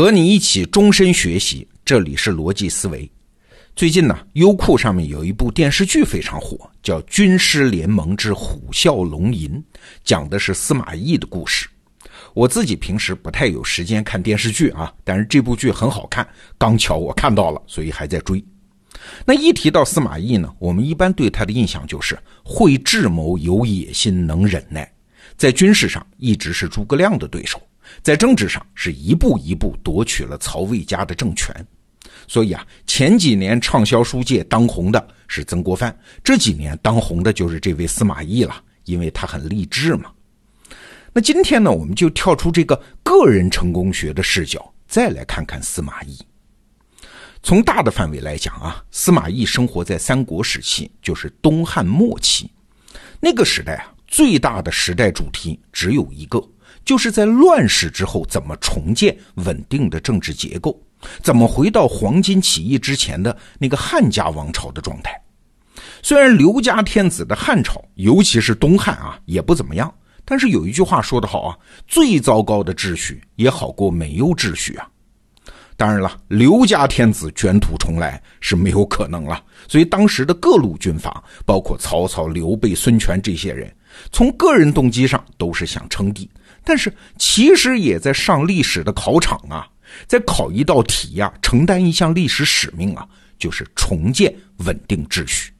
和你一起终身学习，这里是逻辑思维。最近呢，优酷上面有一部电视剧非常火，叫《军师联盟之虎啸龙吟》，讲的是司马懿的故事。我自己平时不太有时间看电视剧啊，但是这部剧很好看，刚巧我看到了，所以还在追。那一提到司马懿呢，我们一般对他的印象就是会智谋、有野心、能忍耐，在军事上一直是诸葛亮的对手。在政治上是一步一步夺取了曹魏家的政权，所以啊，前几年畅销书界当红的是曾国藩，这几年当红的就是这位司马懿了，因为他很励志嘛。那今天呢，我们就跳出这个个人成功学的视角，再来看看司马懿。从大的范围来讲啊，司马懿生活在三国时期，就是东汉末期，那个时代啊，最大的时代主题只有一个。就是在乱世之后，怎么重建稳定的政治结构？怎么回到黄巾起义之前的那个汉家王朝的状态？虽然刘家天子的汉朝，尤其是东汉啊，也不怎么样，但是有一句话说得好啊：“最糟糕的秩序也好过没有秩序啊。”当然了，刘家天子卷土重来是没有可能了。所以当时的各路军阀，包括曹操、刘备、孙权这些人，从个人动机上都是想称帝。但是其实也在上历史的考场啊，在考一道题呀，承担一项历史使命啊，就是重建稳定秩序。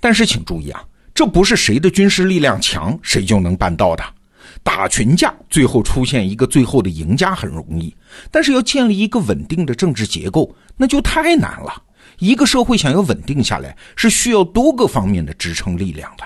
但是请注意啊，这不是谁的军事力量强谁就能办到的。打群架最后出现一个最后的赢家很容易，但是要建立一个稳定的政治结构那就太难了。一个社会想要稳定下来，是需要多个方面的支撑力量的。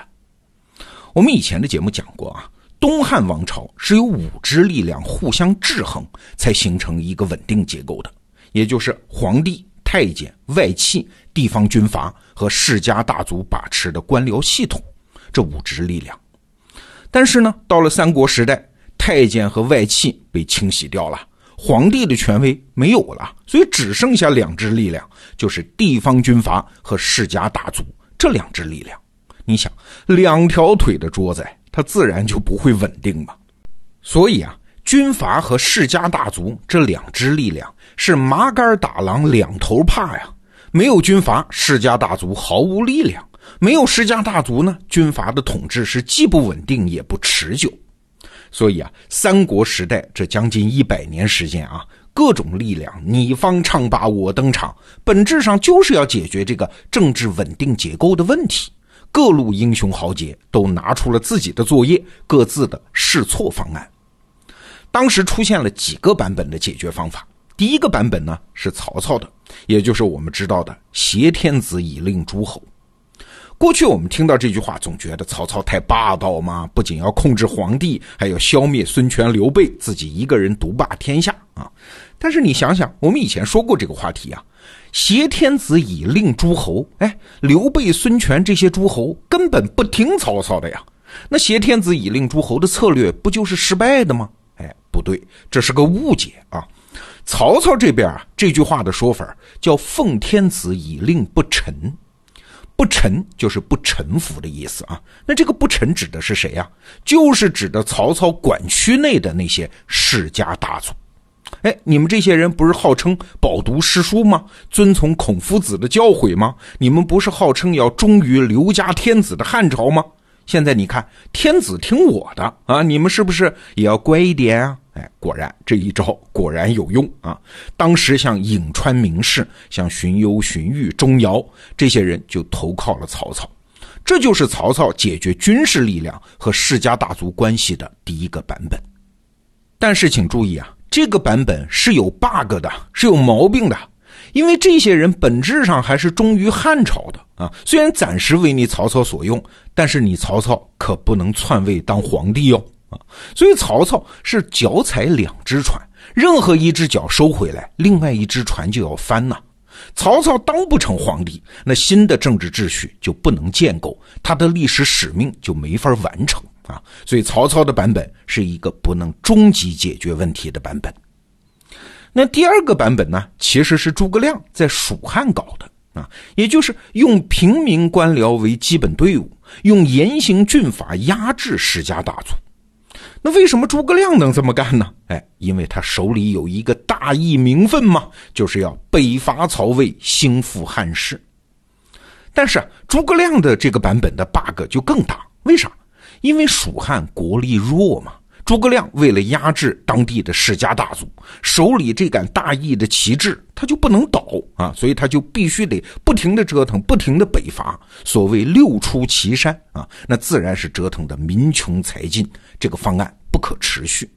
我们以前的节目讲过啊。东汉王朝是由五支力量互相制衡，才形成一个稳定结构的，也就是皇帝、太监、外戚、地方军阀和世家大族把持的官僚系统，这五支力量。但是呢，到了三国时代，太监和外戚被清洗掉了，皇帝的权威没有了，所以只剩下两支力量，就是地方军阀和世家大族这两支力量。你想，两条腿的桌子。它自然就不会稳定嘛，所以啊，军阀和世家大族这两支力量是麻杆打狼两头怕呀。没有军阀，世家大族毫无力量；没有世家大族呢，军阀的统治是既不稳定也不持久。所以啊，三国时代这将近一百年时间啊，各种力量你方唱罢我登场，本质上就是要解决这个政治稳定结构的问题。各路英雄豪杰都拿出了自己的作业，各自的试错方案。当时出现了几个版本的解决方法。第一个版本呢是曹操的，也就是我们知道的“挟天子以令诸侯”。过去我们听到这句话，总觉得曹操太霸道嘛，不仅要控制皇帝，还要消灭孙权、刘备，自己一个人独霸天下啊。但是你想想，我们以前说过这个话题啊。挟天子以令诸侯，哎，刘备、孙权这些诸侯根本不听曹操的呀。那挟天子以令诸侯的策略不就是失败的吗？哎，不对，这是个误解啊。曹操这边啊，这句话的说法叫“奉天子以令不臣”，不臣就是不臣服的意思啊。那这个不臣指的是谁呀？就是指的曹操管区内的那些世家大族。哎，你们这些人不是号称饱读诗书吗？遵从孔夫子的教诲吗？你们不是号称要忠于刘家天子的汉朝吗？现在你看，天子听我的啊，你们是不是也要乖一点啊？哎，果然这一招果然有用啊！当时像颍川名士，像荀攸、荀彧、钟繇这些人就投靠了曹操，这就是曹操解决军事力量和世家大族关系的第一个版本。但是请注意啊！这个版本是有 bug 的，是有毛病的，因为这些人本质上还是忠于汉朝的啊。虽然暂时为你曹操所用，但是你曹操可不能篡位当皇帝哟啊。所以曹操是脚踩两只船，任何一只脚收回来，另外一只船就要翻呐。曹操当不成皇帝，那新的政治秩序就不能建构，他的历史使命就没法完成。啊，所以曹操的版本是一个不能终极解决问题的版本。那第二个版本呢，其实是诸葛亮在蜀汉搞的啊，也就是用平民官僚为基本队伍，用严刑峻法压制世家大族。那为什么诸葛亮能这么干呢？哎，因为他手里有一个大义名分嘛，就是要北伐曹魏，兴复汉室。但是诸葛亮的这个版本的 bug 就更大，为啥？因为蜀汉国力弱嘛。诸葛亮为了压制当地的世家大族，手里这杆大义的旗帜，他就不能倒啊，所以他就必须得不停的折腾，不停的北伐。所谓六出祁山啊，那自然是折腾的民穷财尽，这个方案不可持续。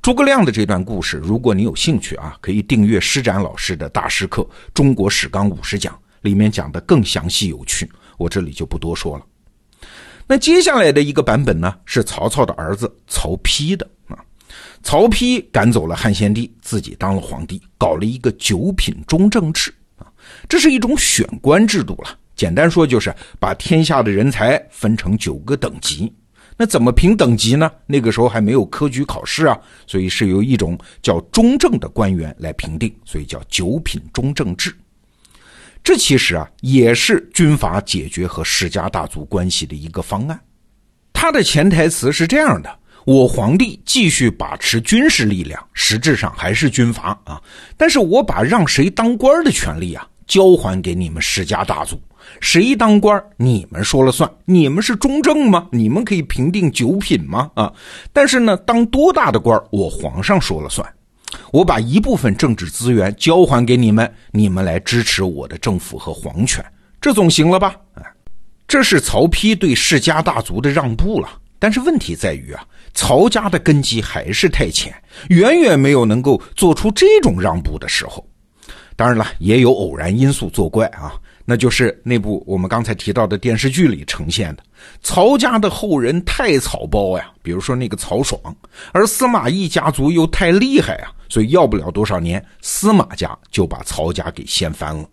诸葛亮的这段故事，如果你有兴趣啊，可以订阅施展老师的大师课《中国史纲五十讲》，里面讲的更详细有趣，我这里就不多说了。那接下来的一个版本呢，是曹操的儿子曹丕的啊。曹丕赶走了汉献帝，自己当了皇帝，搞了一个九品中正制啊。这是一种选官制度了，简单说就是把天下的人才分成九个等级。那怎么评等级呢？那个时候还没有科举考试啊，所以是由一种叫中正的官员来评定，所以叫九品中正制。这其实啊，也是军阀解决和世家大族关系的一个方案。他的潜台词是这样的：我皇帝继续把持军事力量，实质上还是军阀啊。但是我把让谁当官的权利啊，交还给你们世家大族，谁当官你们说了算。你们是中正吗？你们可以评定九品吗？啊，但是呢，当多大的官我皇上说了算。我把一部分政治资源交还给你们，你们来支持我的政府和皇权，这总行了吧？啊，这是曹丕对世家大族的让步了。但是问题在于啊，曹家的根基还是太浅，远远没有能够做出这种让步的时候。当然了，也有偶然因素作怪啊。那就是那部我们刚才提到的电视剧里呈现的曹家的后人太草包呀，比如说那个曹爽，而司马懿家族又太厉害啊，所以要不了多少年，司马家就把曹家给掀翻了。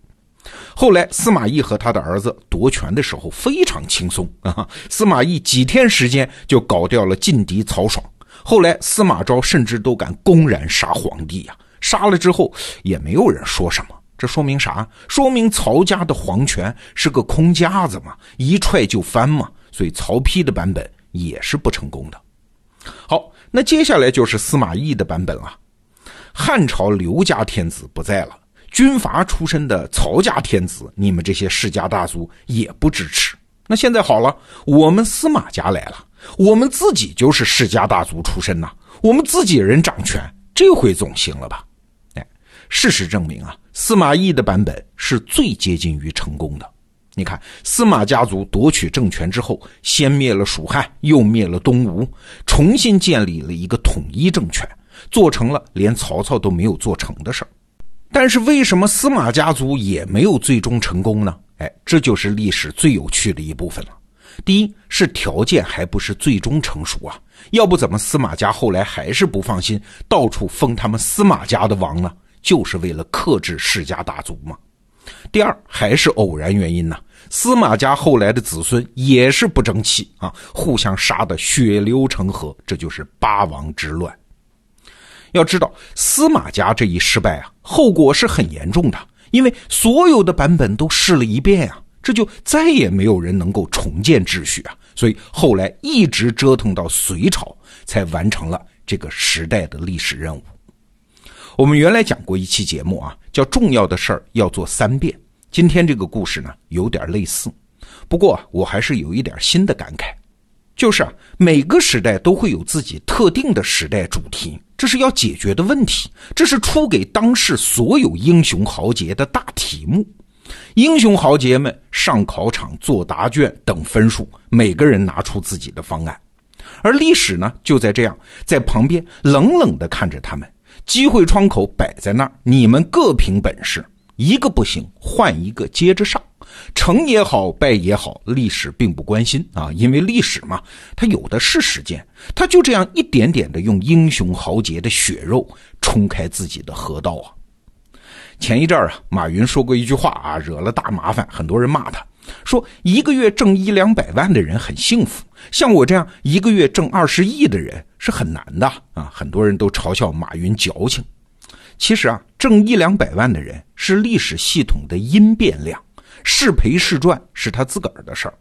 后来司马懿和他的儿子夺权的时候非常轻松 啊，司马懿几天时间就搞掉了劲敌曹爽。后来司马昭甚至都敢公然杀皇帝呀，杀了之后也没有人说什么。这说明啥？说明曹家的皇权是个空架子嘛，一踹就翻嘛。所以曹丕的版本也是不成功的。好，那接下来就是司马懿的版本了。汉朝刘家天子不在了，军阀出身的曹家天子，你们这些世家大族也不支持。那现在好了，我们司马家来了，我们自己就是世家大族出身呐，我们自己人掌权，这回总行了吧？事实证明啊。司马懿的版本是最接近于成功的。你看，司马家族夺取政权之后，先灭了蜀汉，又灭了东吴，重新建立了一个统一政权，做成了连曹操都没有做成的事儿。但是，为什么司马家族也没有最终成功呢？哎，这就是历史最有趣的一部分了。第一是条件还不是最终成熟啊，要不怎么司马家后来还是不放心，到处封他们司马家的王呢？就是为了克制世家大族嘛。第二，还是偶然原因呢？司马家后来的子孙也是不争气啊，互相杀的血流成河，这就是八王之乱。要知道，司马家这一失败啊，后果是很严重的，因为所有的版本都试了一遍啊，这就再也没有人能够重建秩序啊，所以后来一直折腾到隋朝，才完成了这个时代的历史任务。我们原来讲过一期节目啊，叫“重要的事儿要做三遍”。今天这个故事呢，有点类似，不过我还是有一点新的感慨，就是啊，每个时代都会有自己特定的时代主题，这是要解决的问题，这是出给当世所有英雄豪杰的大题目。英雄豪杰们上考场做答卷等分数，每个人拿出自己的方案，而历史呢，就在这样在旁边冷冷地看着他们。机会窗口摆在那儿，你们各凭本事，一个不行换一个接着上，成也好，败也好，历史并不关心啊，因为历史嘛，它有的是时间，它就这样一点点的用英雄豪杰的血肉冲开自己的河道啊。前一阵儿啊，马云说过一句话啊，惹了大麻烦，很多人骂他。说一个月挣一两百万的人很幸福，像我这样一个月挣二十亿的人是很难的啊！很多人都嘲笑马云矫情。其实啊，挣一两百万的人是历史系统的因变量，是赔是赚是他自个儿的事儿。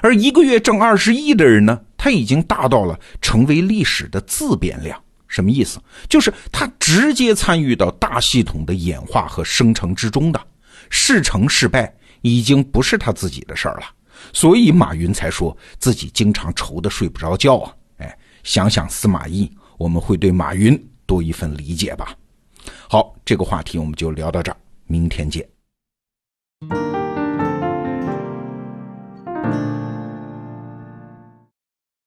而一个月挣二十亿的人呢，他已经大到了成为历史的自变量。什么意思？就是他直接参与到大系统的演化和生成之中的，事成是败已经不是他自己的事儿了。所以马云才说自己经常愁得睡不着觉啊！哎，想想司马懿，我们会对马云多一份理解吧。好，这个话题我们就聊到这儿，明天见。